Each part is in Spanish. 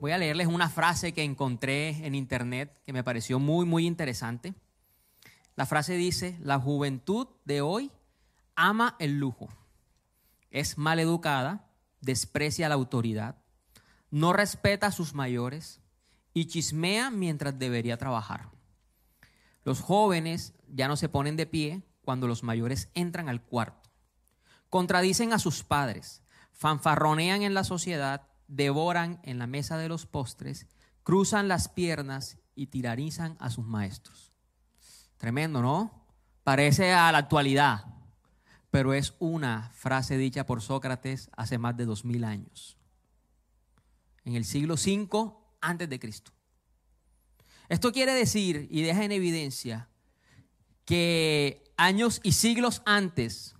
Voy a leerles una frase que encontré en internet que me pareció muy, muy interesante. La frase dice, la juventud de hoy ama el lujo, es mal educada, desprecia la autoridad, no respeta a sus mayores y chismea mientras debería trabajar. Los jóvenes ya no se ponen de pie cuando los mayores entran al cuarto. Contradicen a sus padres, fanfarronean en la sociedad, devoran en la mesa de los postres, cruzan las piernas y tirarizan a sus maestros. Tremendo, ¿no? Parece a la actualidad, pero es una frase dicha por Sócrates hace más de dos mil años, en el siglo V antes de Cristo. Esto quiere decir y deja en evidencia que años y siglos antes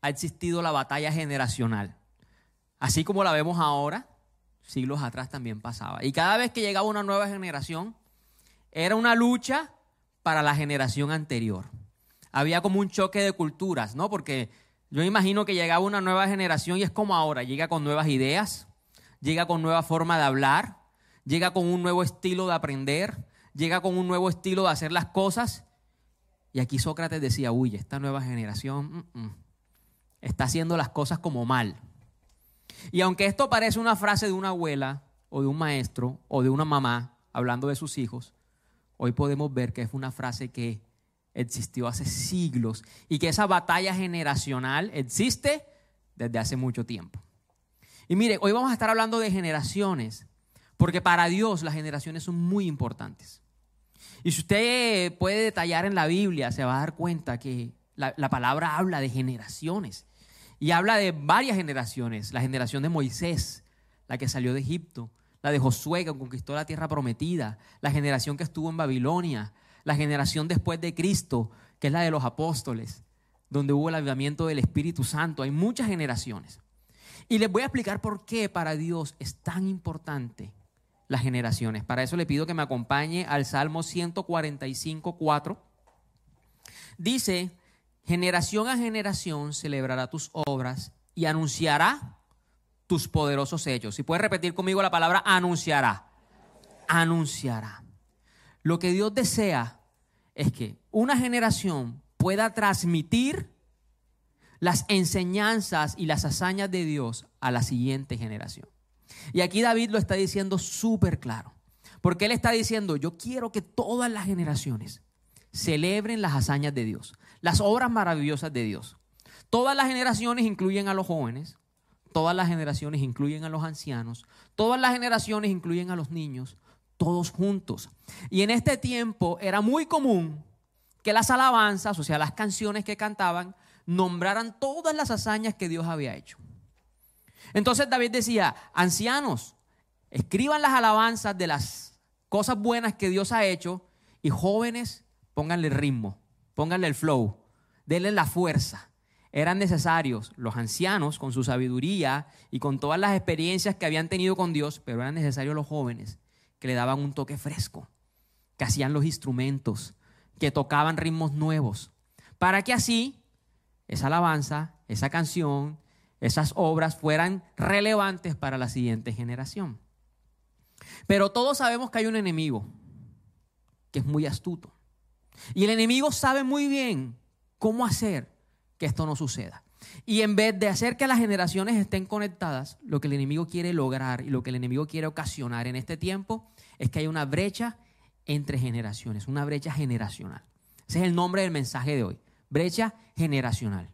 ha existido la batalla generacional. Así como la vemos ahora, siglos atrás también pasaba. Y cada vez que llegaba una nueva generación, era una lucha para la generación anterior. Había como un choque de culturas, ¿no? Porque yo imagino que llegaba una nueva generación y es como ahora, llega con nuevas ideas, llega con nueva forma de hablar, llega con un nuevo estilo de aprender, llega con un nuevo estilo de hacer las cosas. Y aquí Sócrates decía, uy, esta nueva generación mm, mm, está haciendo las cosas como mal. Y aunque esto parece una frase de una abuela o de un maestro o de una mamá hablando de sus hijos, hoy podemos ver que es una frase que existió hace siglos y que esa batalla generacional existe desde hace mucho tiempo. Y mire, hoy vamos a estar hablando de generaciones, porque para Dios las generaciones son muy importantes. Y si usted puede detallar en la Biblia, se va a dar cuenta que la, la palabra habla de generaciones. Y habla de varias generaciones. La generación de Moisés, la que salió de Egipto. La de Josué, que conquistó la tierra prometida. La generación que estuvo en Babilonia. La generación después de Cristo, que es la de los apóstoles, donde hubo el avivamiento del Espíritu Santo. Hay muchas generaciones. Y les voy a explicar por qué para Dios es tan importante las generaciones. Para eso le pido que me acompañe al Salmo 145, 4. Dice, generación a generación celebrará tus obras y anunciará tus poderosos hechos. Si puedes repetir conmigo la palabra anunciará. Anunciará. Lo que Dios desea es que una generación pueda transmitir las enseñanzas y las hazañas de Dios a la siguiente generación. Y aquí David lo está diciendo súper claro. Porque él está diciendo, yo quiero que todas las generaciones celebren las hazañas de Dios, las obras maravillosas de Dios. Todas las generaciones incluyen a los jóvenes, todas las generaciones incluyen a los ancianos, todas las generaciones incluyen a los niños, todos juntos. Y en este tiempo era muy común que las alabanzas, o sea, las canciones que cantaban, nombraran todas las hazañas que Dios había hecho. Entonces David decía, ancianos, escriban las alabanzas de las cosas buenas que Dios ha hecho y jóvenes, pónganle ritmo, pónganle el flow, denle la fuerza. Eran necesarios los ancianos con su sabiduría y con todas las experiencias que habían tenido con Dios, pero eran necesarios los jóvenes que le daban un toque fresco, que hacían los instrumentos, que tocaban ritmos nuevos, para que así esa alabanza, esa canción, esas obras fueran relevantes para la siguiente generación. Pero todos sabemos que hay un enemigo que es muy astuto. Y el enemigo sabe muy bien cómo hacer que esto no suceda. Y en vez de hacer que las generaciones estén conectadas, lo que el enemigo quiere lograr y lo que el enemigo quiere ocasionar en este tiempo es que haya una brecha entre generaciones, una brecha generacional. Ese es el nombre del mensaje de hoy, brecha generacional.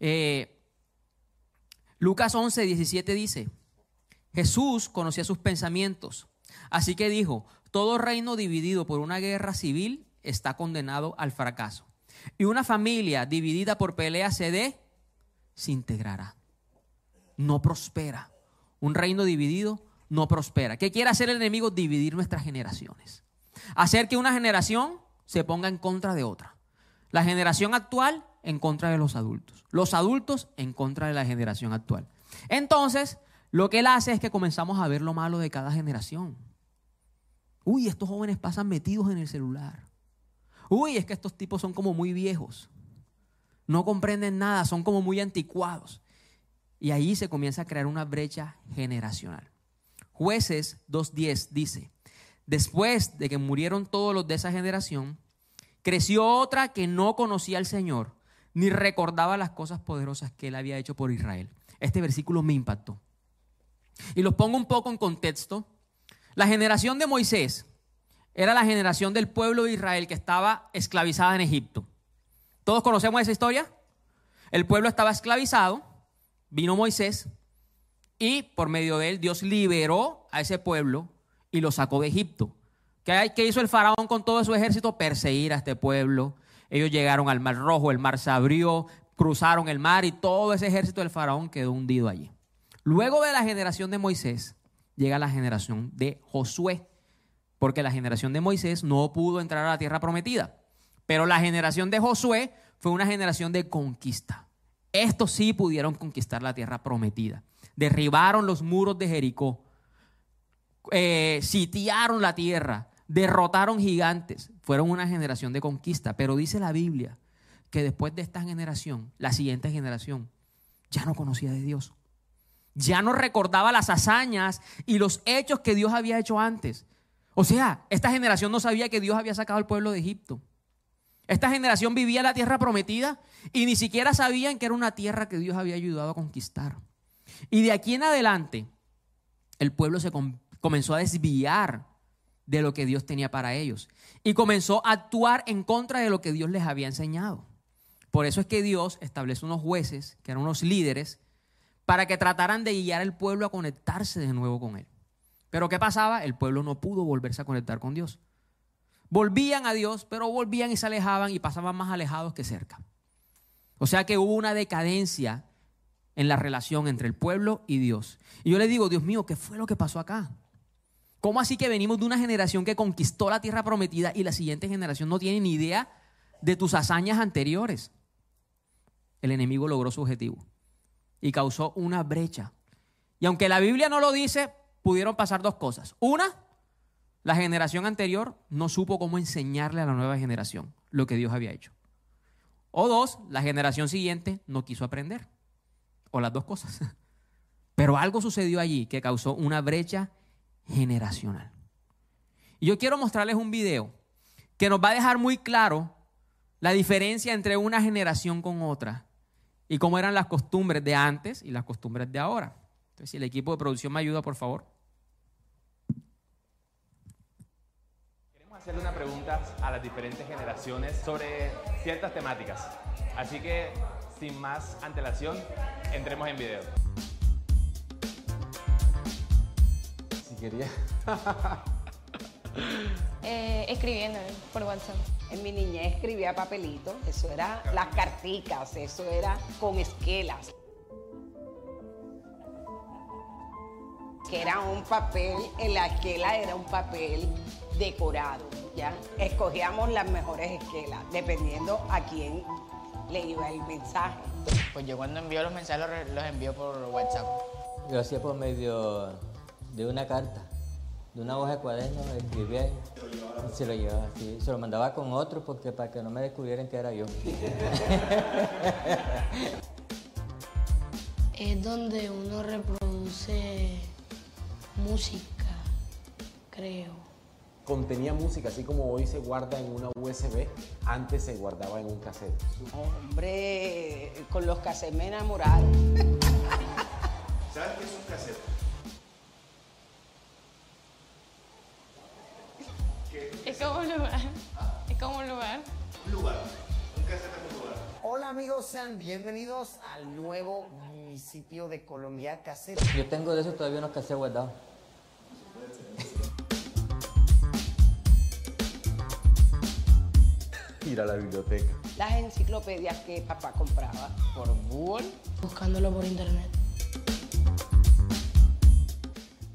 Eh, Lucas 11, 17 dice, Jesús conocía sus pensamientos, así que dijo, todo reino dividido por una guerra civil está condenado al fracaso. Y una familia dividida por peleas se integrará. No prospera. Un reino dividido no prospera. ¿Qué quiere hacer el enemigo? Dividir nuestras generaciones. Hacer que una generación se ponga en contra de otra. La generación actual en contra de los adultos. Los adultos en contra de la generación actual. Entonces, lo que él hace es que comenzamos a ver lo malo de cada generación. Uy, estos jóvenes pasan metidos en el celular. Uy, es que estos tipos son como muy viejos. No comprenden nada, son como muy anticuados. Y ahí se comienza a crear una brecha generacional. Jueces 2.10 dice, después de que murieron todos los de esa generación, creció otra que no conocía al Señor, ni recordaba las cosas poderosas que él había hecho por Israel. Este versículo me impactó. Y los pongo un poco en contexto. La generación de Moisés era la generación del pueblo de Israel que estaba esclavizada en Egipto. ¿Todos conocemos esa historia? El pueblo estaba esclavizado, vino Moisés y por medio de él Dios liberó a ese pueblo y lo sacó de Egipto. ¿Qué, hizo el faraón con todo su ejército? Perseguir a este pueblo. Ellos llegaron al Mar Rojo, el mar se abrió, cruzaron el mar y todo ese ejército del faraón quedó hundido allí. Luego de la generación de Moisés, llega la generación de Josué, porque la generación de Moisés no pudo entrar a la tierra prometida. Pero la generación de Josué fue una generación de conquista. Estos sí pudieron conquistar la tierra prometida. Derribaron los muros de Jericó, eh, sitiaron la tierra, derrotaron gigantes. Fueron una generación de conquista. Pero dice la Biblia que después de esta generación, la siguiente generación, ya no conocía de Dios. Ya no recordaba las hazañas y los hechos que Dios había hecho antes. O sea, esta generación no sabía que Dios había sacado al pueblo de Egipto. Esta generación vivía en la tierra prometida y ni siquiera sabían que era una tierra que Dios había ayudado a conquistar. Y de aquí en adelante, el pueblo se comenzó a desviar de lo que Dios tenía para ellos y comenzó a actuar en contra de lo que Dios les había enseñado. Por eso es que Dios establece unos jueces, que eran unos líderes, para que trataran de guiar al pueblo a conectarse de nuevo con Él. Pero ¿qué pasaba? El pueblo no pudo volverse a conectar con Dios. Volvían a Dios, pero volvían y se alejaban y pasaban más alejados que cerca. O sea que hubo una decadencia en la relación entre el pueblo y Dios. Y yo le digo, Dios mío, ¿qué fue lo que pasó acá? ¿Cómo así que venimos de una generación que conquistó la tierra prometida y la siguiente generación no tiene ni idea de tus hazañas anteriores? El enemigo logró su objetivo y causó una brecha. Y aunque la Biblia no lo dice, pudieron pasar dos cosas. Una, la generación anterior no supo cómo enseñarle a la nueva generación lo que Dios había hecho. O dos, la generación siguiente no quiso aprender. O las dos cosas. Pero algo sucedió allí que causó una brecha generacional. Y yo quiero mostrarles un video que nos va a dejar muy claro la diferencia entre una generación con otra y cómo eran las costumbres de antes y las costumbres de ahora. Entonces, si el equipo de producción me ayuda, por favor. hacerle una pregunta a las diferentes generaciones sobre ciertas temáticas. Así que, sin más antelación, entremos en video. Si quería. eh, escribiendo por WhatsApp. En mi niñez escribía papelitos, eso era las carticas, eso era con esquelas. Que era un papel, en la esquela era un papel decorado, ¿ya? Escogíamos las mejores esquelas, dependiendo a quién le iba el mensaje. Pues yo cuando envío los mensajes los, envío por WhatsApp. Yo hacía por medio de una carta, de una hoja de cuaderno, escribía y se lo llevaba así. Se lo mandaba con otro porque para que no me descubrieran que era yo. es donde uno reproduce música, creo contenía música, así como hoy se guarda en una USB, antes se guardaba en un cassette. Hombre, con los cassettes me enamoraron. ¿Sabes qué es un cassette? Como un lugar. Es como un lugar. Un lugar. Un cassette es un lugar. Hola amigos, sean bienvenidos al nuevo municipio de Colombia Cassette. Yo tengo de eso todavía unos cassettes guardados. ir a la biblioteca. Las enciclopedias que papá compraba por Google. Buscándolo por internet.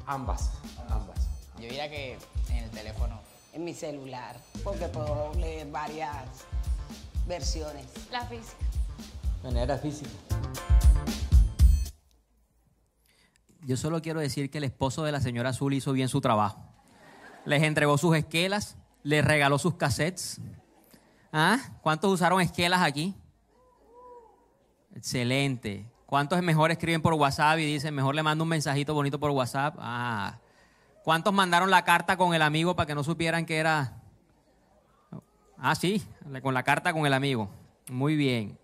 Ambas, ambas. Yo diría que en el teléfono. En mi celular, porque puedo leer varias versiones. La física. Manera física. Yo solo quiero decir que el esposo de la señora Azul hizo bien su trabajo. Les entregó sus esquelas, les regaló sus cassettes, ¿Ah? ¿Cuántos usaron esquelas aquí? Excelente. ¿Cuántos mejor escriben por WhatsApp y dicen, mejor le mando un mensajito bonito por WhatsApp? Ah, ¿Cuántos mandaron la carta con el amigo para que no supieran que era? Ah, sí, con la carta con el amigo. Muy bien.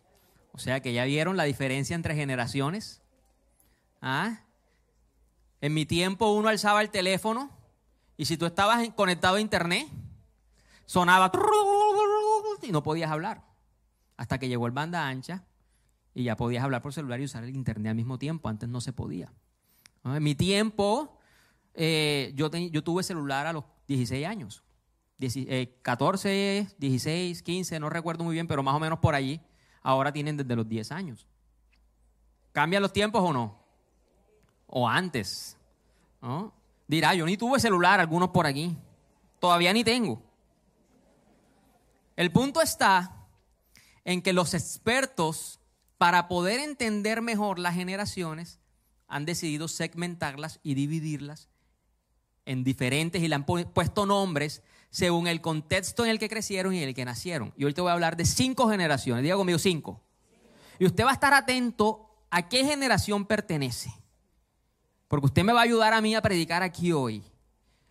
O sea que ya vieron la diferencia entre generaciones. ¿Ah? En mi tiempo uno alzaba el teléfono y si tú estabas conectado a internet, sonaba y no podías hablar. Hasta que llegó el banda ancha y ya podías hablar por celular y usar el internet al mismo tiempo. Antes no se podía. En mi tiempo, eh, yo, tuve celular a los 16 años. 14, 16, 15, no recuerdo muy bien, pero más o menos por allí. Ahora tienen desde los 10 años. ¿Cambian los tiempos o no? O antes. Dirá, yo ni tuve celular, algunos por aquí. Todavía ni tengo. El punto está en que los expertos, para poder entender mejor las generaciones, han decidido segmentarlas y dividirlas en diferentes y le han puesto nombres según el contexto en el que crecieron y en el que nacieron. Y hoy te voy a hablar de cinco generaciones. Diga conmigo cinco. Y usted va a estar atento a qué generación pertenece. Porque usted me va a ayudar a mí a predicar aquí hoy.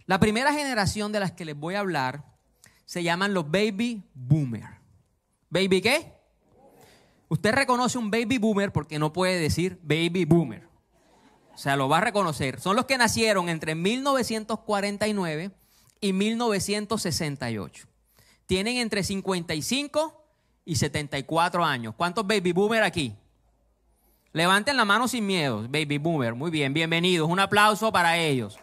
La primera generación de las que les voy a hablar se llaman los baby boomer. ¿Baby qué? Usted reconoce un baby boomer porque no puede decir baby boomer. O sea, lo va a reconocer. Son los que nacieron entre 1949 y 1968. Tienen entre 55 y 74 años. ¿Cuántos baby boomer aquí? Levanten la mano sin miedo, baby boomer. Muy bien, bienvenidos. Un aplauso para ellos.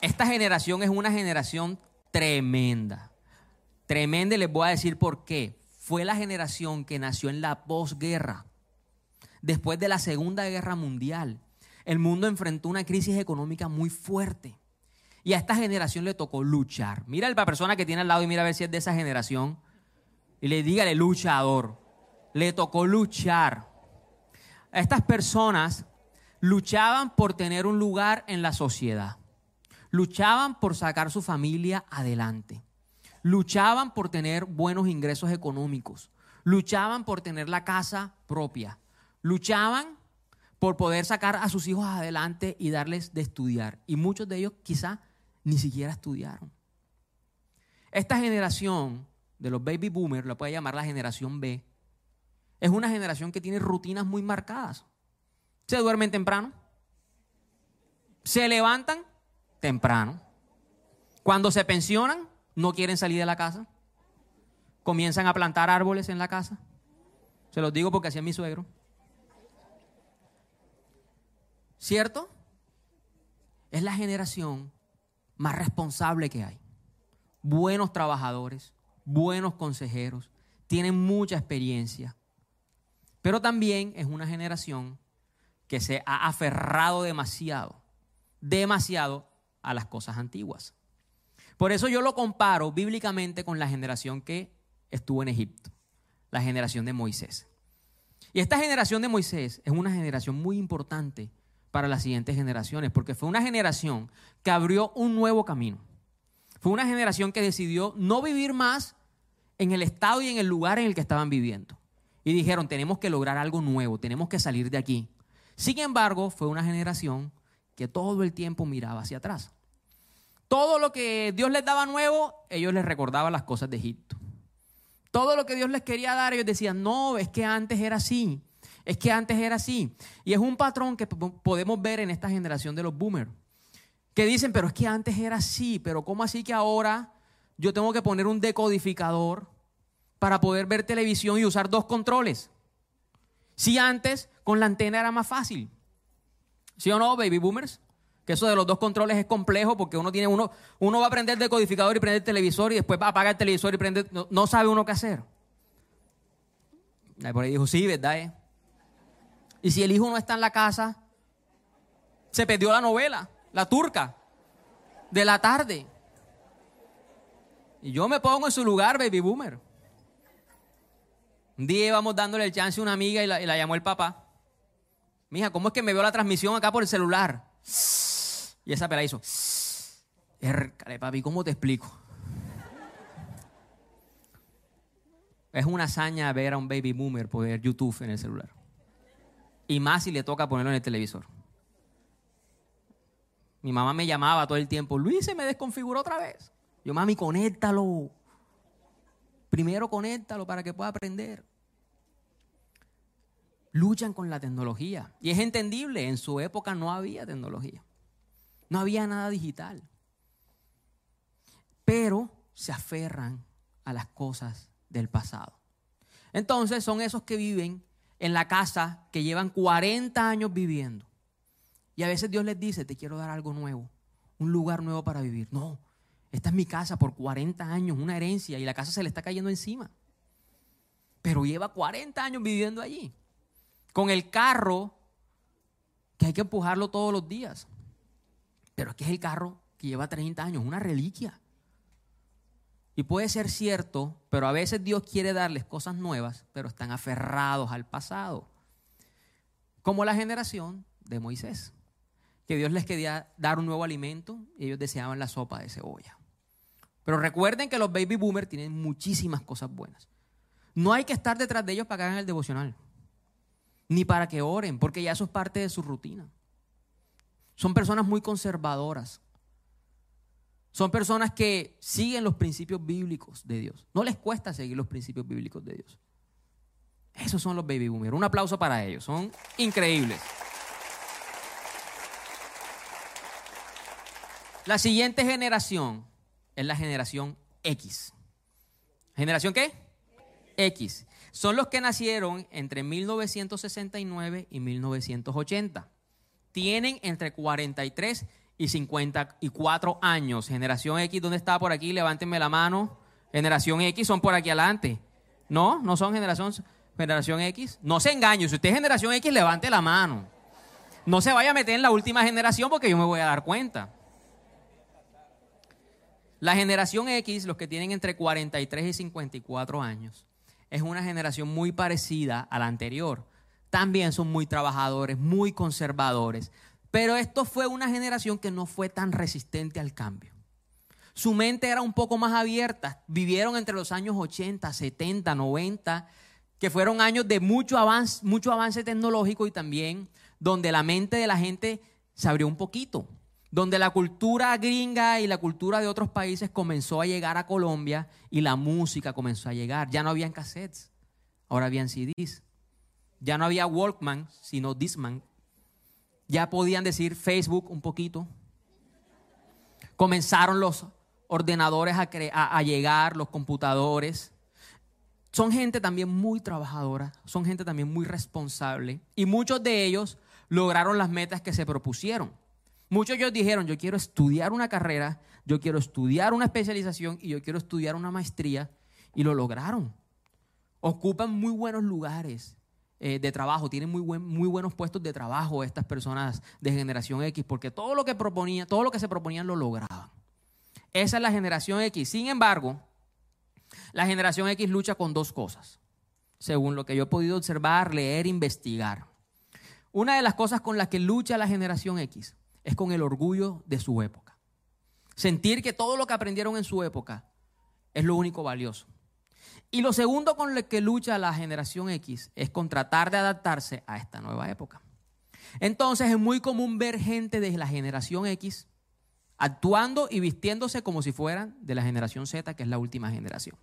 Esta generación es una generación tremenda. Tremenda y les voy a decir por qué. Fue la generación que nació en la posguerra después de la Segunda Guerra Mundial, el mundo enfrentó una crisis económica muy fuerte. Y a esta generación le tocó luchar. Mira a la persona que tiene al lado y mira a ver si es de esa generación. Y le dígale luchador. Le tocó luchar. A estas personas luchaban por tener un lugar en la sociedad. Luchaban por sacar su familia adelante. Luchaban por tener buenos ingresos económicos. Luchaban por tener la casa propia luchaban por poder sacar a sus hijos adelante y darles de estudiar. Y muchos de ellos quizá ni siquiera estudiaron. Esta generación de los baby boomers, la puede llamar la generación B, es una generación que tiene rutinas muy marcadas. Se duermen temprano, se levantan temprano. Cuando se pensionan, no quieren salir de la casa. Comienzan a plantar árboles en la casa. Se los digo porque hacía mi suegro. ¿Cierto? Es la generación más responsable que hay. Buenos trabajadores, buenos consejeros, tienen mucha experiencia. Pero también es una generación que se ha aferrado demasiado, demasiado a las cosas antiguas. Por eso yo lo comparo bíblicamente con la generación que estuvo en Egipto, la generación de Moisés. Y esta generación de Moisés es una generación muy importante para las siguientes generaciones, porque fue una generación que abrió un nuevo camino. Fue una generación que decidió no vivir más en el estado y en el lugar en el que estaban viviendo. Y dijeron, tenemos que lograr algo nuevo, tenemos que salir de aquí. Sin embargo, fue una generación que todo el tiempo miraba hacia atrás. Todo lo que Dios les daba nuevo, ellos les recordaban las cosas de Egipto. Todo lo que Dios les quería dar, ellos decían, no, es que antes era así. Es que antes era así. Y es un patrón que podemos ver en esta generación de los boomers. Que dicen, pero es que antes era así, pero ¿cómo así que ahora yo tengo que poner un decodificador para poder ver televisión y usar dos controles? Si antes con la antena era más fácil. ¿Sí o no, baby boomers? Que eso de los dos controles es complejo porque uno tiene uno, uno va a prender el decodificador y prender el televisor y después va a apagar el televisor y prender, no, no sabe uno qué hacer. Por ahí dijo, sí, ¿verdad? Eh? Y si el hijo no está en la casa, se perdió la novela, la turca, de la tarde. Y yo me pongo en su lugar, baby boomer. Un día íbamos dándole el chance a una amiga y la, llamó el papá. Mija, ¿cómo es que me vio la transmisión acá por el celular? Y esa pela hizo. Hércale, papi, ¿cómo te explico? Es una hazaña ver a un baby boomer poder YouTube en el celular. Y más si le toca ponerlo en el televisor. Mi mamá me llamaba todo el tiempo, Luis se me desconfiguró otra vez. Yo, mami, conéctalo. Primero conéctalo para que pueda aprender. Luchan con la tecnología. Y es entendible, en su época no había tecnología. No había nada digital. Pero se aferran a las cosas del pasado. Entonces son esos que viven en la casa que llevan 40 años viviendo. Y a veces Dios les dice, te quiero dar algo nuevo, un lugar nuevo para vivir. No, esta es mi casa por 40 años, una herencia, y la casa se le está cayendo encima. Pero lleva 40 años viviendo allí, con el carro que hay que empujarlo todos los días. Pero que es el carro que lleva 30 años, una reliquia. Y puede ser cierto, pero a veces Dios quiere darles cosas nuevas, pero están aferrados al pasado. Como la generación de Moisés, que Dios les quería dar un nuevo alimento y ellos deseaban la sopa de cebolla. Pero recuerden que los baby boomers tienen muchísimas cosas buenas. No hay que estar detrás de ellos para que hagan el devocional, ni para que oren, porque ya eso es parte de su rutina. Son personas muy conservadoras, son personas que siguen los principios bíblicos de Dios. No les cuesta seguir los principios bíblicos de Dios. Esos son los baby boomers. Un aplauso para ellos. Son increíbles. La siguiente generación es la generación X. ¿Generación qué? X. Son los que nacieron entre 1969 y 1980. Tienen entre 43 y 54 años. Generación X, ¿dónde está por aquí? Levántenme la mano. Generación X son por aquí adelante. No, no son generación, generación X. No se engañe, si usted es generación X, levante la mano. No se vaya a meter en la última generación porque yo me voy a dar cuenta. La generación X, los que tienen entre 43 y 54 años, es una generación muy parecida a la anterior. También son muy trabajadores, muy conservadores. Pero esto fue una generación que no fue tan resistente al cambio. Su mente era un poco más abierta. Vivieron entre los años 80, 70, 90, que fueron años de mucho avance, mucho avance tecnológico y también donde la mente de la gente se abrió un poquito. Donde la cultura gringa y la cultura de otros países comenzó a llegar a Colombia y la música comenzó a llegar. Ya no habían cassettes, ahora habían CDs. Ya no había Walkman, sino Disman, ya podían decir Facebook un poquito. Comenzaron los ordenadores a, llegar, los computadores. Son gente también muy trabajadora, son gente también muy responsable y muchos de ellos lograron las metas que se propusieron. Muchos de ellos dijeron, yo quiero estudiar una carrera, yo quiero estudiar una especialización y yo quiero estudiar una maestría y lo lograron. Ocupan muy buenos lugares eh, de trabajo, tienen muy, buen, muy buenos puestos de trabajo estas personas de generación X, porque todo lo que proponían, todo lo que se proponían lo lograban. Esa es la generación X. Sin embargo, la generación X lucha con dos cosas, según lo que yo he podido observar, leer, investigar. Una de las cosas con las que lucha la generación X es con el orgullo de su época. Sentir que todo lo que aprendieron en su época es lo único valioso. Y lo segundo con lo que lucha la generación X es con tratar de adaptarse a esta nueva época. Entonces es muy común ver gente de la generación X actuando y vistiéndose como si fueran de la generación Z, que es la última generación.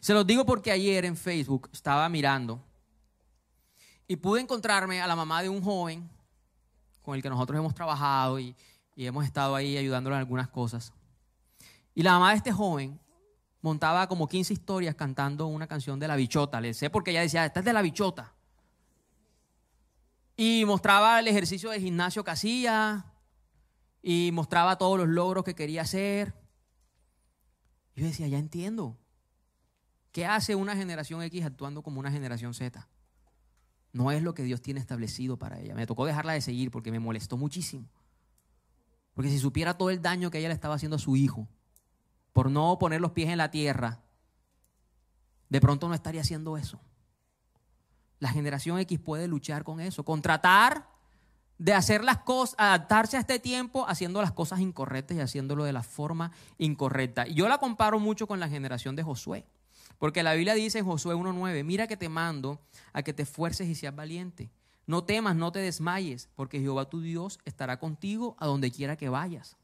Se los digo porque ayer en Facebook estaba mirando y pude encontrarme a la mamá de un joven con el que nosotros hemos trabajado y, y hemos estado ahí ayudándole en algunas cosas. Y la mamá de este joven montaba como 15 historias cantando una canción de la bichota. Le sé porque ella decía, esta es de la bichota. Y mostraba el ejercicio de gimnasio que hacía y mostraba todos los logros que quería hacer. Y yo decía, ya entiendo. ¿Qué hace una generación X actuando como una generación Z? No es lo que Dios tiene establecido para ella. Me tocó dejarla de seguir porque me molestó muchísimo. Porque si supiera todo el daño que ella le estaba haciendo a su hijo, por no poner los pies en la tierra, de pronto no estaría haciendo eso. La generación X puede luchar con eso, con tratar de hacer las cosas, adaptarse a este tiempo haciendo las cosas incorrectas y haciéndolo de la forma incorrecta. Y yo la comparo mucho con la generación de Josué, porque la Biblia dice en Josué 1.9, mira que te mando a que te esfuerces y seas valiente. No temas, no te desmayes, porque Jehová tu Dios estará contigo a donde quiera que vayas.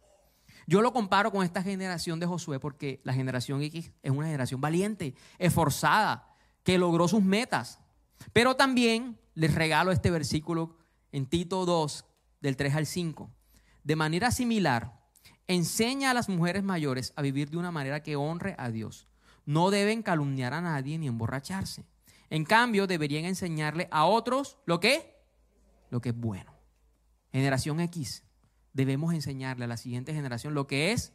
Yo lo comparo con esta generación de Josué porque la generación X es una generación valiente, esforzada, que logró sus metas. Pero también les regalo este versículo en Tito 2, del 3 al 5. De manera similar, enseña a las mujeres mayores a vivir de una manera que honre a Dios. No deben calumniar a nadie ni emborracharse. En cambio, deberían enseñarle a otros lo que lo que es bueno. Generación X, debemos enseñarle a la siguiente generación lo que es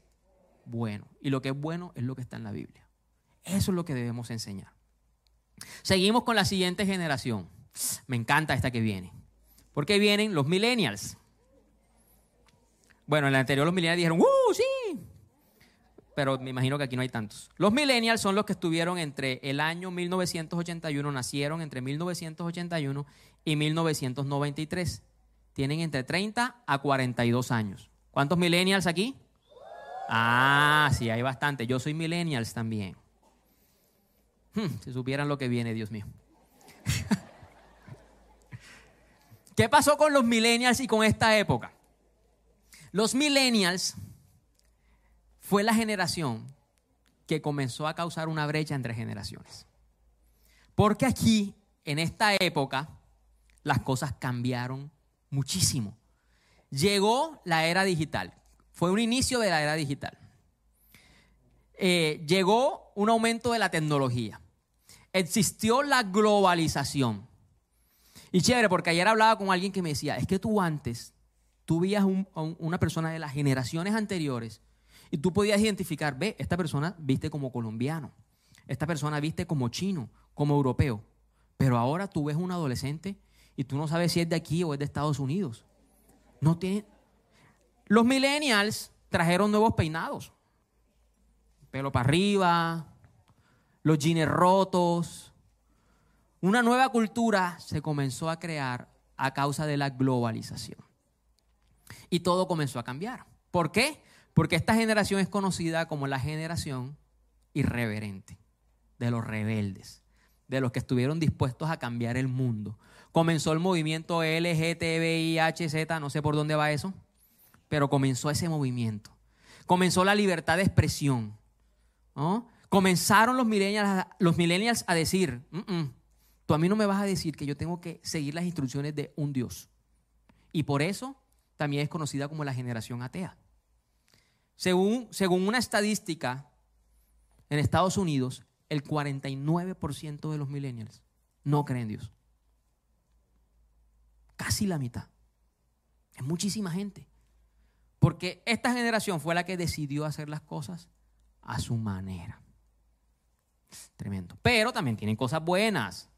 bueno. Y lo que es bueno es lo que está en la Biblia. Eso es lo que debemos enseñar. Seguimos con la siguiente generación. Me encanta esta que viene. Porque vienen los millennials. Bueno, en la anterior los millennials dijeron, ¡uh, sí! Pero me imagino que aquí no hay tantos. Los millennials son los que estuvieron entre el año 1981, nacieron entre 1981 y 1993. Tienen entre 30 a 42 años. ¿Cuántos millennials aquí? Ah, sí, hay bastante. Yo soy millennials también. Hmm, si supieran lo que viene, Dios mío. ¿Qué pasó con los millennials y con esta época? Los millennials fue la generación que comenzó a causar una brecha entre generaciones. Porque aquí, en esta época, las cosas cambiaron muchísimo. Llegó la era digital. Fue un inicio de la era digital. Eh, llegó un aumento de la tecnología. Existió la globalización. Y chévere, porque ayer hablaba con alguien que me decía, es que tú antes, tú veías a una persona de las generaciones anteriores y tú podías identificar, ve, esta persona viste como colombiano, esta persona viste como chino, como europeo. Pero ahora tú ves un adolescente y tú no sabes si es de aquí o es de Estados Unidos. No tiene... Los millennials trajeron nuevos peinados. Pelo para arriba, los jeans rotos. Una nueva cultura se comenzó a crear a causa de la globalización. Y todo comenzó a cambiar. ¿Por qué? Porque esta generación es conocida como la generación irreverente, de los rebeldes, de los que estuvieron dispuestos a cambiar el mundo. Comenzó el movimiento LGTBIHZ, no sé por dónde va eso, pero comenzó ese movimiento. Comenzó la libertad de expresión. Comenzaron los millennials, a decir, tú a mí no me vas a decir que yo tengo que seguir las instrucciones de un Dios. Y por eso también es conocida como la generación atea. Según, según una estadística en Estados Unidos, el 49% de los millennials no creen en Dios. Casi la mitad. Es muchísima gente. Porque esta generación fue la que decidió hacer las cosas a su manera. Tremendo. Pero también tienen cosas buenas.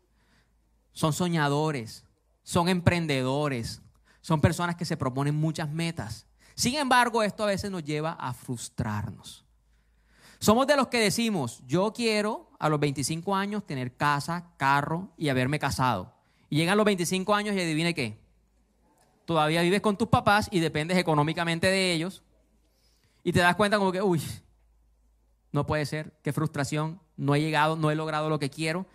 Son soñadores, son emprendedores, son personas que se proponen muchas metas. Sin embargo, esto a veces nos lleva a frustrarnos. Somos de los que decimos, yo quiero a los 25 años tener casa, carro y haberme casado. Y llegan los 25 años y adivine qué. Todavía vives con tus papás y dependes económicamente de ellos. Y te das cuenta como que, uy, no puede ser, qué frustración, no he llegado, no he logrado lo que quiero.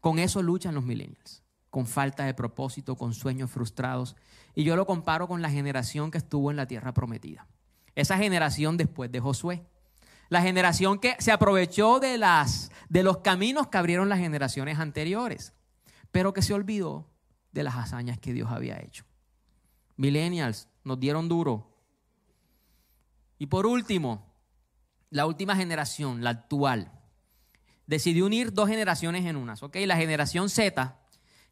Con eso luchan los millennials con falta de propósito, con sueños frustrados. Y yo lo comparo con la generación que estuvo en la tierra prometida. Esa generación después de Josué. La generación que se aprovechó de, las, de los caminos que abrieron las generaciones anteriores, pero que se olvidó de las hazañas que Dios había hecho. Millennials nos dieron duro. Y por último, la última generación, la actual, decidió unir dos generaciones en unas. ¿ok? La generación Z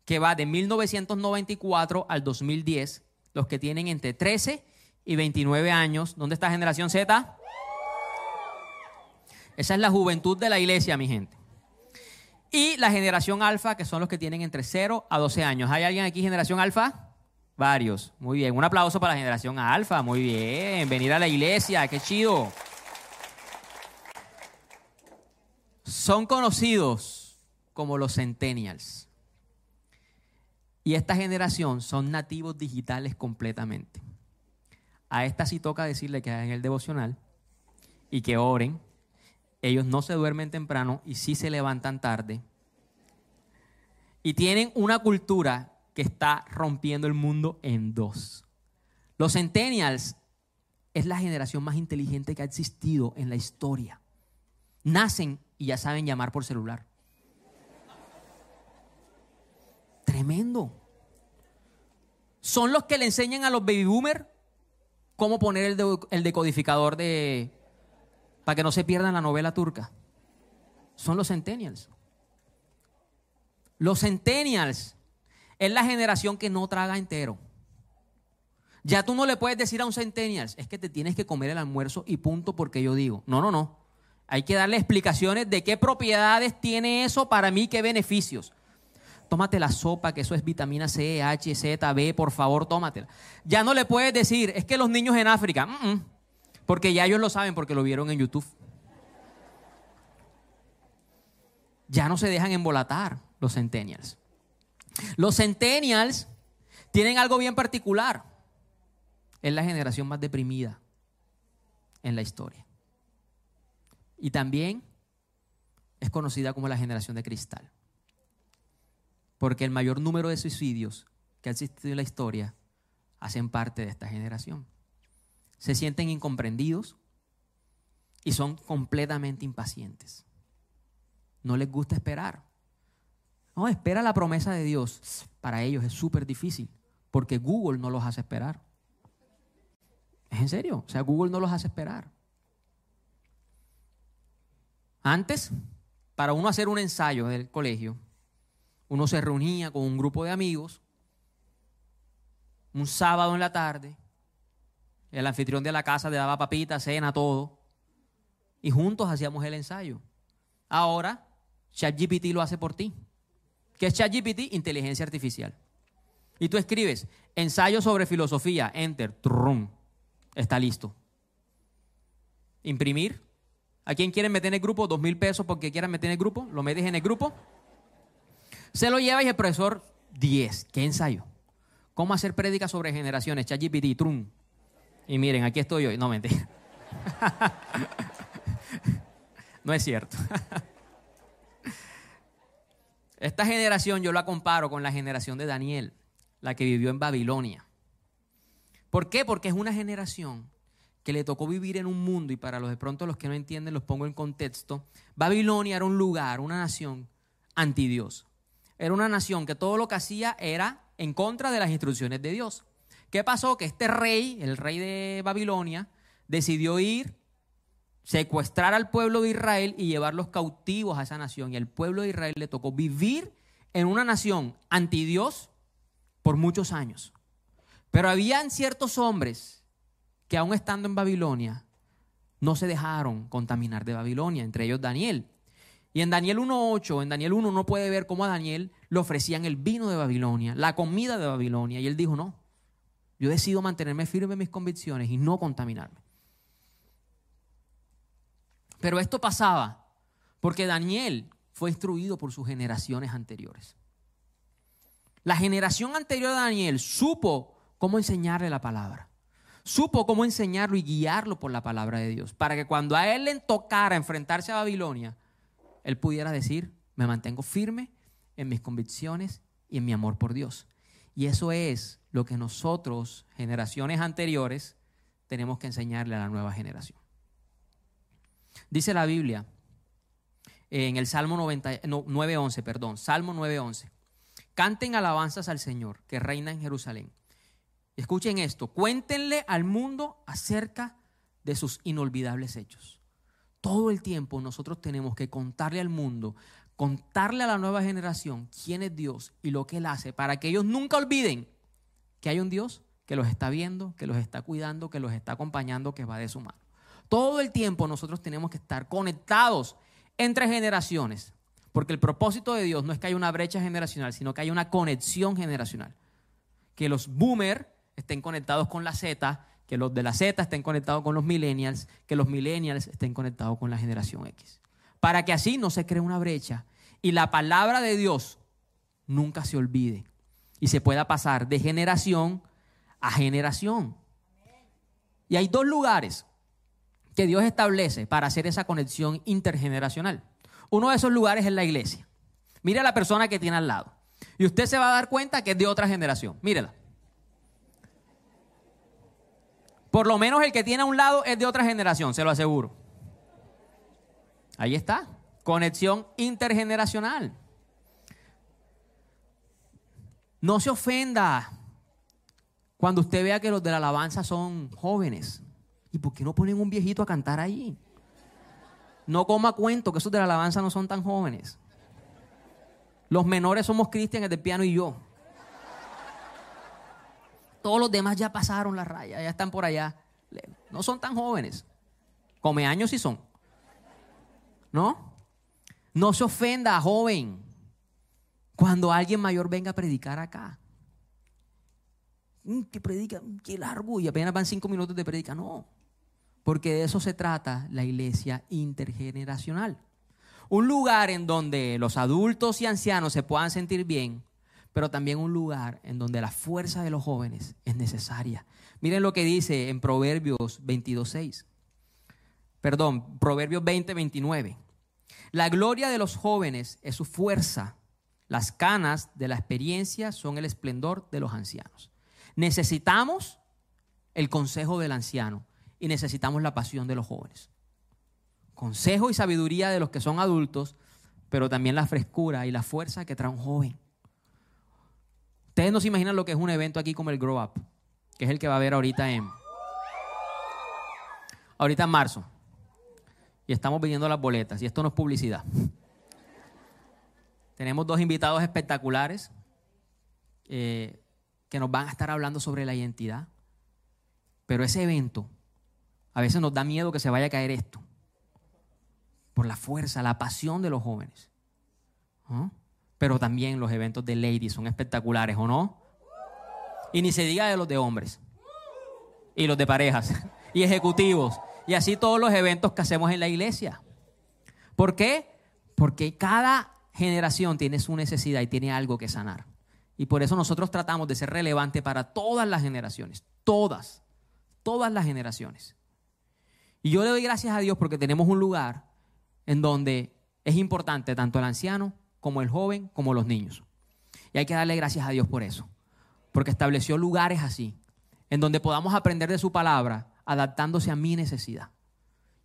que va de 1994 al 2010, los que tienen entre 13 y 29 años. ¿Dónde está generación Z? Esa es la juventud de la iglesia, mi gente. Y la generación alfa, que son los que tienen entre 0 a 12 años. ¿Hay alguien aquí, generación alfa? Varios. Muy bien. Un aplauso para la generación alfa. Muy bien. Venir a la iglesia. Qué chido. Son conocidos como los centennials. Y esta generación son nativos digitales completamente. A esta sí toca decirle que hagan el devocional y que oren. Ellos no se duermen temprano y sí se levantan tarde. Y tienen una cultura que está rompiendo el mundo en dos. Los centennials es la generación más inteligente que ha existido en la historia. Nacen y ya saben llamar por celular. Tremendo. Son los que le enseñan a los baby boomers cómo poner el, el decodificador de para que no se pierdan la novela turca. Son los centennials. Los centennials es la generación que no traga entero. Ya tú no le puedes decir a un centennials, es que te tienes que comer el almuerzo y punto porque yo digo. No, no, no. Hay que darle explicaciones de qué propiedades tiene eso para mí, qué beneficios. Tómate la sopa, que eso es vitamina C, H, Z, B, por favor, tómatela. Ya no le puedes decir, es que los niños en África, mm, mm, porque ya ellos lo saben porque lo vieron en YouTube. Ya no se dejan embolatar los centennials. Los centennials tienen algo bien particular. Es la generación más deprimida en la historia. Y también es conocida como la generación de cristal. Porque el mayor número de suicidios que ha existido en la historia hacen parte de esta generación. Se sienten incomprendidos y son completamente impacientes. No les gusta esperar. No, espera la promesa de Dios. Para ellos es súper difícil porque Google no los hace esperar. ¿Es en serio? O sea, Google no los hace esperar. Antes, para uno hacer un ensayo del colegio, uno se reunía con un grupo de amigos un sábado en la tarde. El anfitrión de la casa le daba papita, cena, todo. Y juntos hacíamos el ensayo. Ahora, ChatGPT lo hace por ti. ¿Qué es ChatGPT? Inteligencia artificial. Y tú escribes ensayo sobre filosofía, enter, trum, está listo. Imprimir. ¿A quién quieren meter en el grupo? Dos mil pesos porque quieran meter en el grupo. Lo metes en el grupo. Se lo lleva y el profesor 10. ¿Qué ensayo? ¿Cómo hacer prédicas sobre generaciones? ChatGPT, trum. Y miren, aquí estoy yo. No, mentira. no es cierto. Esta generación yo la comparo con la generación de Daniel, la que vivió en Babilonia. ¿Por qué? Porque es una generación que le tocó vivir en un mundo, y para los de pronto los que no entienden los pongo en contexto, Babilonia era un lugar, una nación anti Dios. Era una nación que todo lo que hacía era en contra de las instrucciones de Dios. ¿Qué pasó? Que este rey, el rey de Babilonia, decidió ir, secuestrar al pueblo de Israel y llevarlos cautivos a esa nación. Y al pueblo de Israel le tocó vivir en una nación anti Dios por muchos años. Pero habían ciertos hombres que aún estando en Babilonia no se dejaron contaminar de Babilonia, entre ellos Daniel. Y en Daniel 1.8, en Daniel 1 uno puede ver cómo a Daniel le ofrecían el vino de Babilonia, la comida de Babilonia, y él dijo, no, yo decido mantenerme firme en mis convicciones y no contaminarme. Pero esto pasaba porque Daniel fue instruido por sus generaciones anteriores. La generación anterior de Daniel supo cómo enseñarle la palabra. Supo cómo enseñarlo y guiarlo por la palabra de Dios. Para que cuando a él le tocara enfrentarse a Babilonia, él pudiera decir, me mantengo firme en mis convicciones y en mi amor por Dios. Y eso es lo que nosotros, generaciones anteriores, tenemos que enseñarle a la nueva generación. Dice la Biblia en el Salmo 90, no, 9.11, perdón, Salmo 9.11. Canten alabanzas al Señor, que reina en Jerusalén. Escuchen esto, cuéntenle al mundo acerca de sus inolvidables hechos. Todo el tiempo nosotros tenemos que contarle al mundo, contarle a la nueva generación quién es Dios y lo que Él hace, para que ellos nunca olviden que hay un Dios que los está viendo, que los está cuidando, que los está acompañando, que va de su mano. Todo el tiempo nosotros tenemos que estar conectados entre generaciones, porque el propósito de Dios no es que haya una brecha generacional, sino que haya una conexión generacional. Que los boomers estén conectados con la Z, que los de la Z estén conectados con los millennials, que los millennials estén conectados con la generación X. Para que así no se cree una brecha y la palabra de Dios nunca se olvide y se pueda pasar de generación a generación. Y hay dos lugares que Dios establece para hacer esa conexión intergeneracional. Uno de esos lugares es la iglesia. Mira a la persona que tiene al lado. Y usted se va a dar cuenta que es de otra generación. Mírela. Por lo menos el que tiene a un lado es de otra generación, se lo aseguro. Ahí está. Conexión intergeneracional. No se ofenda cuando usted vea que los de la alabanza son jóvenes. ¿Y por qué no ponen un viejito a cantar ahí? No coma cuento que esos de la alabanza no son tan jóvenes. Los menores somos Cristian, el de piano y yo. Todos los demás ya pasaron la raya, ya están por allá. No son tan jóvenes. Come años sí son. ¿No? No se ofenda, joven, cuando alguien mayor venga a predicar acá. Mm, que predica, mm, qué largo, y apenas van cinco minutos de predica. No, porque de eso se trata la iglesia intergeneracional. Un lugar en donde los adultos y ancianos se puedan sentir bien, pero también un lugar en donde la fuerza de los jóvenes es necesaria. Miren lo que dice en Proverbios 22.6. Perdón, Proverbios 20.29. La gloria de los jóvenes es su fuerza. Las canas de la experiencia son el esplendor de los ancianos. Necesitamos el consejo del anciano y necesitamos la pasión de los jóvenes. Consejo y sabiduría de los que son adultos, pero también la frescura y la fuerza que trae un joven. Ustedes no se imaginan lo que es un evento aquí como el Grow Up, que es el que va a haber ahorita en ahorita en marzo. Y estamos pidiendo las boletas y esto no es publicidad. Tenemos dos invitados espectaculares eh, que nos van a estar hablando sobre la identidad. Pero ese evento a veces nos da miedo que se vaya a caer esto. Por la fuerza, la pasión de los jóvenes. Pero también los eventos de ladies son espectaculares, ¿o no? Y ni se diga de los de hombres. Y los de parejas. Y ejecutivos. Y así todos los eventos que hacemos en la iglesia. ¿Por qué? Porque cada generación tiene su necesidad y tiene algo que sanar. Y por eso nosotros tratamos de ser relevante para todas las generaciones. Todas. Todas las generaciones. Y yo le doy gracias a Dios porque tenemos un lugar en donde es importante tanto el anciano como el joven como los niños. Y hay que darle gracias a Dios por eso. Porque estableció lugares así, en donde podamos aprender de su palabra, adaptándose a mi necesidad.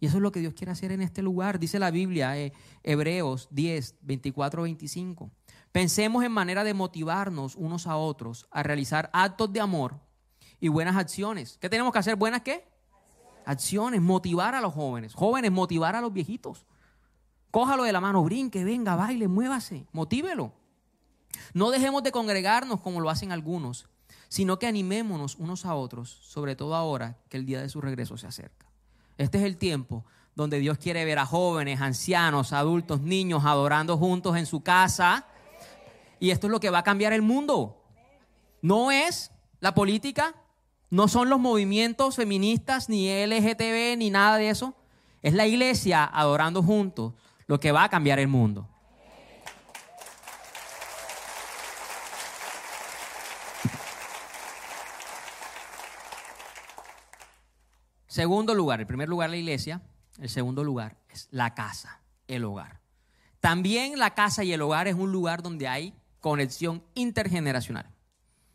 Y eso es lo que Dios quiere hacer en este lugar. Dice la Biblia, eh, Hebreos 10, 24, 25. Pensemos en manera de motivarnos unos a otros a realizar actos de amor y buenas acciones. ¿Qué tenemos que hacer? ¿Buenas qué? acciones, motivar a los jóvenes. Jóvenes, motivar a los viejitos. Cójalo de la mano, brinque, venga, baile, muévase, motívelo. No dejemos de congregarnos como lo hacen algunos, sino que animémonos unos a otros, sobre todo ahora que el día de su regreso se acerca. Este es el tiempo donde Dios quiere ver a jóvenes, ancianos, adultos, niños adorando juntos en su casa. Y esto es lo que va a cambiar el mundo. No es la política, no son los movimientos feministas, ni LGTB, ni nada de eso. Es la iglesia adorando juntos lo que va a cambiar el mundo. Segundo lugar, el primer lugar la iglesia, el segundo lugar es la casa, el hogar. También la casa y el hogar es un lugar donde hay conexión intergeneracional.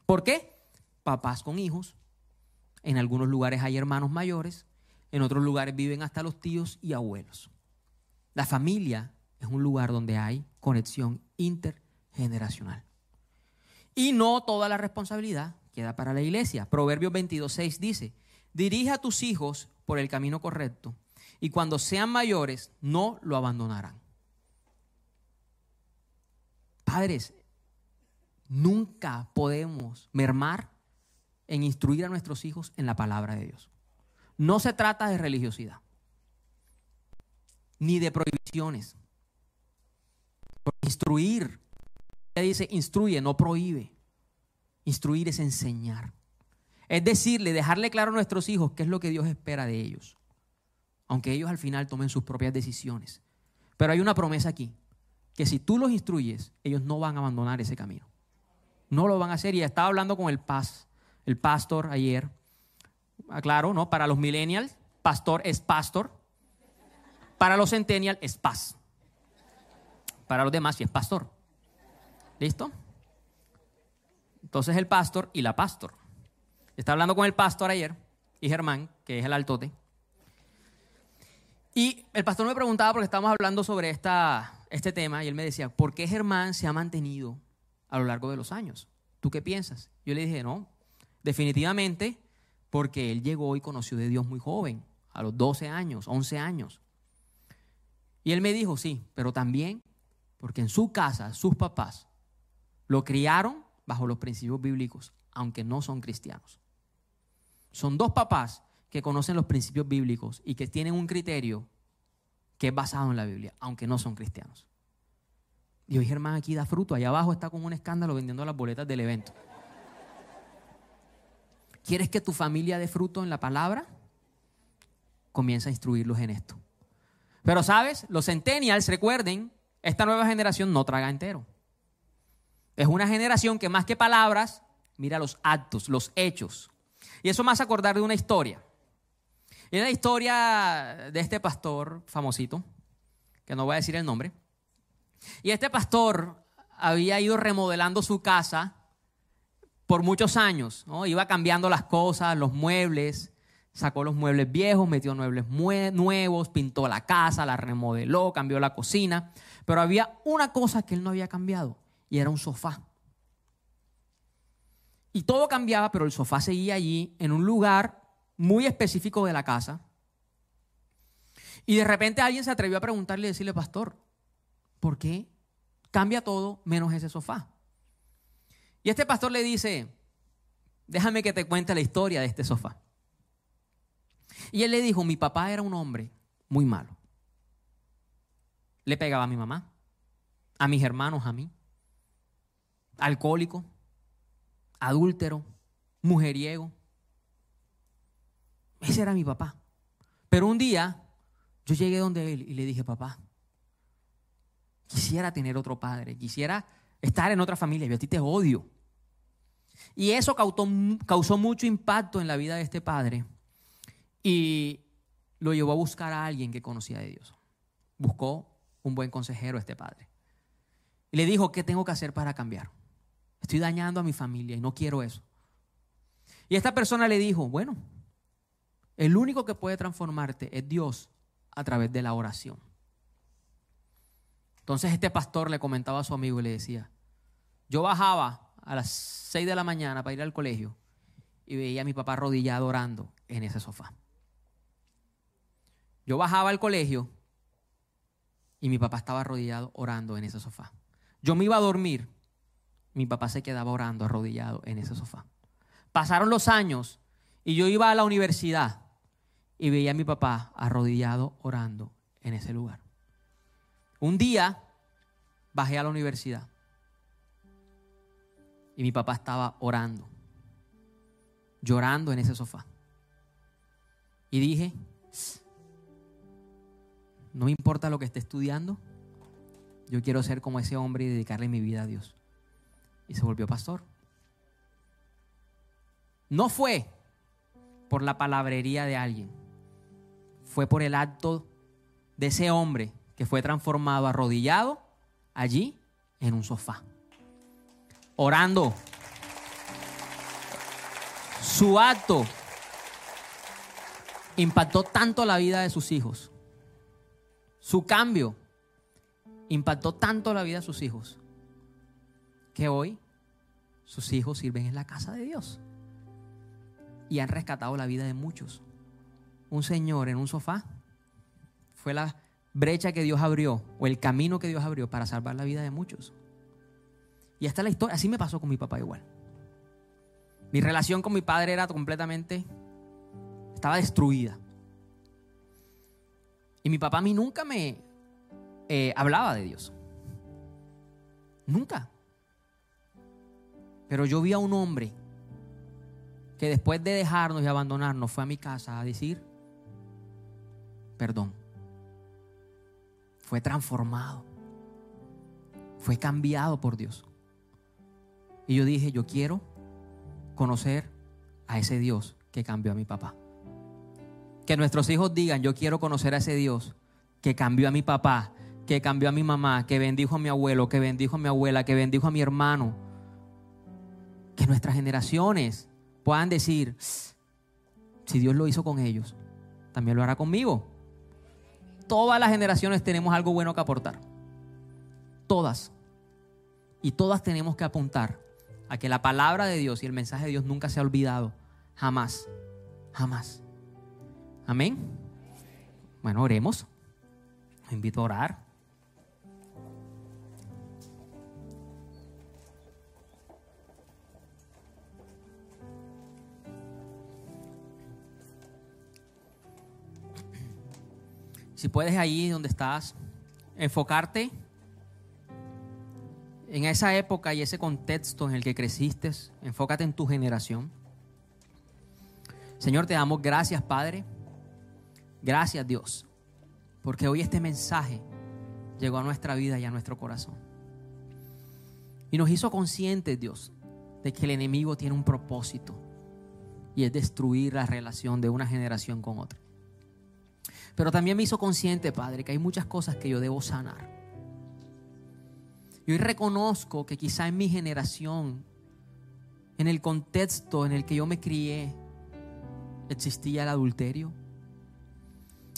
¿Por qué? Papás con hijos, en algunos lugares hay hermanos mayores, en otros lugares viven hasta los tíos y abuelos. La familia es un lugar donde hay conexión intergeneracional. Y no toda la responsabilidad queda para la iglesia. Proverbios 22.6 dice, dirige a tus hijos por el camino correcto y cuando sean mayores no lo abandonarán. Padres, nunca podemos mermar en instruir a nuestros hijos en la palabra de Dios. No se trata de religiosidad, ni de prohibiciones. Instruir, ella dice, instruye, no prohíbe. Instruir es enseñar. Es decirle, dejarle claro a nuestros hijos qué es lo que Dios espera de ellos. Aunque ellos al final tomen sus propias decisiones. Pero hay una promesa aquí, que si tú los instruyes, ellos no van a abandonar ese camino. No lo van a hacer. Y estaba hablando con el Paz el pastor ayer. Aclaro, ¿no? Para los millennials, pastor es pastor. Para los centennials es paz. Para los demás sí es pastor. ¿Listo? Entonces el pastor y la pastor. Estaba hablando con el pastor ayer y Germán, que es el altote. Y el pastor me preguntaba, porque estábamos hablando sobre este tema, y él me decía, ¿por qué Germán se ha mantenido a lo largo de los años? ¿Tú qué piensas? Yo le dije, no, definitivamente porque él llegó y conoció de Dios muy joven, a los 12 años, 11 años. Y él me dijo, sí, pero también porque en su casa, sus papás, lo criaron bajo los principios bíblicos, aunque no son cristianos. Son dos papás que conocen los principios bíblicos y que tienen un criterio que es basado en la Biblia, aunque no son cristianos. Y hoy Germán aquí da fruto, allá abajo está con un escándalo vendiendo las boletas del evento. ¿Quieres que tu familia dé fruto en la palabra? Comienza a instruirlos en esto. Pero sabes, los centennials, recuerden, esta nueva generación no traga entero. Es una generación que más que palabras, mira los actos, los hechos. Y eso me hace acordar de una historia. Y la historia de este pastor famosito, que no voy a decir el nombre. Y este pastor había ido remodelando su casa por muchos años. Iba cambiando las cosas, los muebles, sacó los muebles viejos, metió muebles nuevos, pintó la casa, la remodeló, cambió la cocina. Pero había una cosa que él no había cambiado y era un sofá. Y todo cambiaba, pero el sofá seguía allí en un lugar muy específico de la casa. Y de repente alguien se atrevió a preguntarle y decirle, pastor, ¿por qué cambia todo menos ese sofá? Y este pastor le dice, déjame que te cuente la historia de este sofá. Y él le dijo, mi papá era un hombre muy malo. Le pegaba a mi mamá, a mis hermanos, a mí. Alcohólico, adúltero, mujeriego. Ese era mi papá. Pero un día yo llegué donde él y le dije, papá, quisiera tener otro padre, quisiera estar en otra familia, yo a ti te odio. Y eso causó, causó mucho impacto en la vida de este padre y lo llevó a buscar a alguien que conocía de Dios. Buscó un buen consejero este padre. Y le dijo, ¿qué tengo que hacer para cambiar? Estoy dañando a mi familia y no quiero eso. Y esta persona le dijo, bueno, el único que puede transformarte es Dios a través de la oración. Entonces este pastor le comentaba a su amigo y le decía, yo bajaba a las 6 de la mañana para ir al colegio y veía a mi papá arrodillado orando en ese sofá. Yo bajaba al colegio y mi papá estaba arrodillado orando en ese sofá. Yo me iba a dormir, mi papá se quedaba orando arrodillado en ese sofá. Pasaron los años y yo iba a la universidad y veía a mi papá arrodillado orando en ese lugar. Un día bajé a la universidad y mi papá estaba orando, llorando en ese sofá. Y dije, no me importa lo que esté estudiando, yo quiero ser como ese hombre y dedicarle mi vida a Dios. Y se volvió pastor. No fue por la palabrería de alguien fue por el acto de ese hombre que fue transformado arrodillado allí en un sofá, orando. Su acto impactó tanto la vida de sus hijos. Su cambio impactó tanto la vida de sus hijos que hoy sus hijos sirven en la casa de Dios y han rescatado la vida de muchos un señor en un sofá fue la brecha que Dios abrió o el camino que Dios abrió para salvar la vida de muchos. Y esta es la historia. Así me pasó con mi papá igual. Mi relación con mi padre era completamente, estaba destruida. Y mi papá a mí nunca me eh, hablaba de Dios. Nunca. Pero yo vi a un hombre que después de dejarnos y abandonarnos fue a mi casa a decir, perdón. Fue transformado. Fue cambiado por Dios. Y yo dije, yo quiero conocer a ese Dios que cambió a mi papá. Que nuestros hijos digan, yo quiero conocer a ese Dios que cambió a mi papá, que cambió a mi mamá, que bendijo a mi abuelo, que bendijo a mi abuela, que bendijo a mi hermano, Que nuestras generaciones puedan decir, si Dios lo hizo con ellos, también lo hará conmigo. Todas las generaciones tenemos algo bueno que aportar. Todas. Y todas tenemos que apuntar a que la palabra de Dios y el mensaje de Dios nunca se ha olvidado. Jamás. Jamás. Amén. Bueno, oremos. Invito a orar. Si puedes ahí donde estás, enfocarte en esa época y ese contexto en el que creciste, enfócate en tu generación. Señor, te damos gracias, Padre. Gracias, Dios, porque hoy este mensaje llegó a nuestra vida y a nuestro corazón. Y nos hizo conscientes, Dios, de que el enemigo tiene un propósito y es destruir la relación de una generación con otra. Pero también me hizo consciente, Padre, que hay muchas cosas que yo debo sanar. Y hoy reconozco que quizá en mi generación, en el contexto en el que yo me crié, existía el adulterio.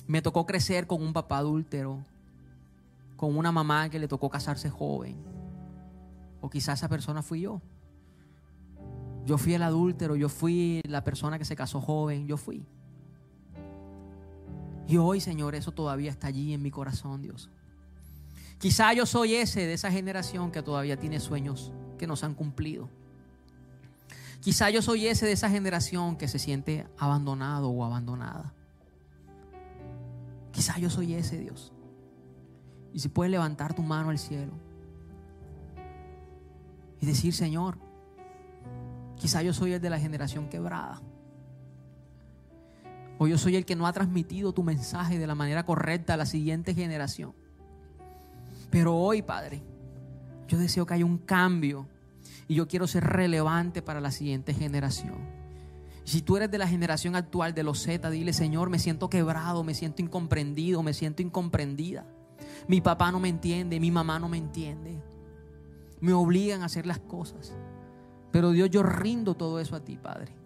Me tocó crecer con un papá adúltero, con una mamá que le tocó casarse joven. O quizá esa persona fui yo. Yo fui el adúltero, yo fui la persona que se casó joven, yo fui. Y hoy, Señor, eso todavía está allí en mi corazón, Dios. Quizá yo soy ese de esa generación que todavía tiene sueños que no se han cumplido. Quizá yo soy ese de esa generación que se siente abandonado o abandonada. Quizá yo soy ese, Dios. Y si puedes levantar tu mano al cielo y decir, Señor, quizá yo soy el de la generación quebrada. O yo soy el que no ha transmitido tu mensaje de la manera correcta a la siguiente generación. Pero hoy, Padre, yo deseo que haya un cambio y yo quiero ser relevante para la siguiente generación. Si tú eres de la generación actual de los Z, dile, Señor, me siento quebrado, me siento incomprendido, me siento incomprendida. Mi papá no me entiende, mi mamá no me entiende. Me obligan a hacer las cosas. Pero Dios, yo rindo todo eso a ti, Padre.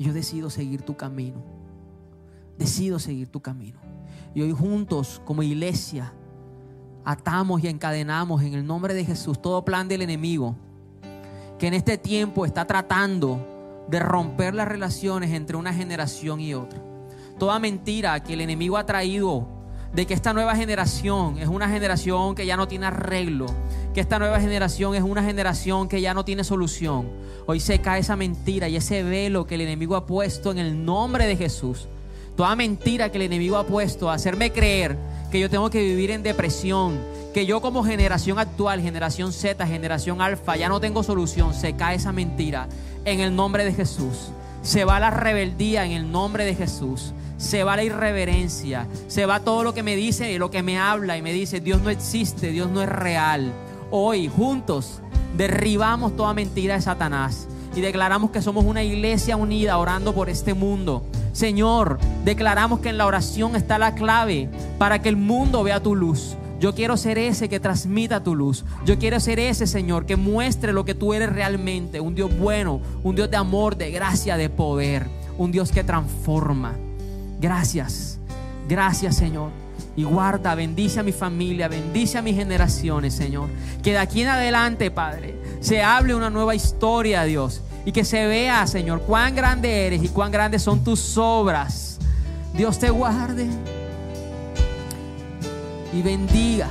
Yo decido seguir tu camino. Decido seguir tu camino. Y hoy juntos, como iglesia, atamos y encadenamos en el nombre de Jesús todo plan del enemigo que en este tiempo está tratando de romper las relaciones entre una generación y otra. Toda mentira que el enemigo ha traído de que esta nueva generación es una generación que ya no tiene arreglo, que esta nueva generación es una generación que ya no tiene solución. Hoy se cae esa mentira y ese velo que el enemigo ha puesto en el nombre de Jesús. Toda mentira que el enemigo ha puesto a hacerme creer que yo tengo que vivir en depresión, que yo como generación actual, generación Z, generación alfa, ya no tengo solución, se cae esa mentira en el nombre de Jesús. Se va la rebeldía en el nombre de Jesús. Se va la irreverencia. Se va todo lo que me dice y lo que me habla y me dice, Dios no existe, Dios no es real. Hoy, juntos, derribamos toda mentira de Satanás y declaramos que somos una iglesia unida orando por este mundo. Señor, declaramos que en la oración está la clave para que el mundo vea tu luz. Yo quiero ser ese que transmita tu luz. Yo quiero ser ese, Señor, que muestre lo que tú eres realmente. Un Dios bueno, un Dios de amor, de gracia, de poder. Un Dios que transforma. Gracias. Gracias, Señor. Y guarda, bendice a mi familia, bendice a mis generaciones, Señor. Que de aquí en adelante, Padre, se hable una nueva historia, Dios. Y que se vea, Señor, cuán grande eres y cuán grandes son tus obras. Dios te guarde y bendiga.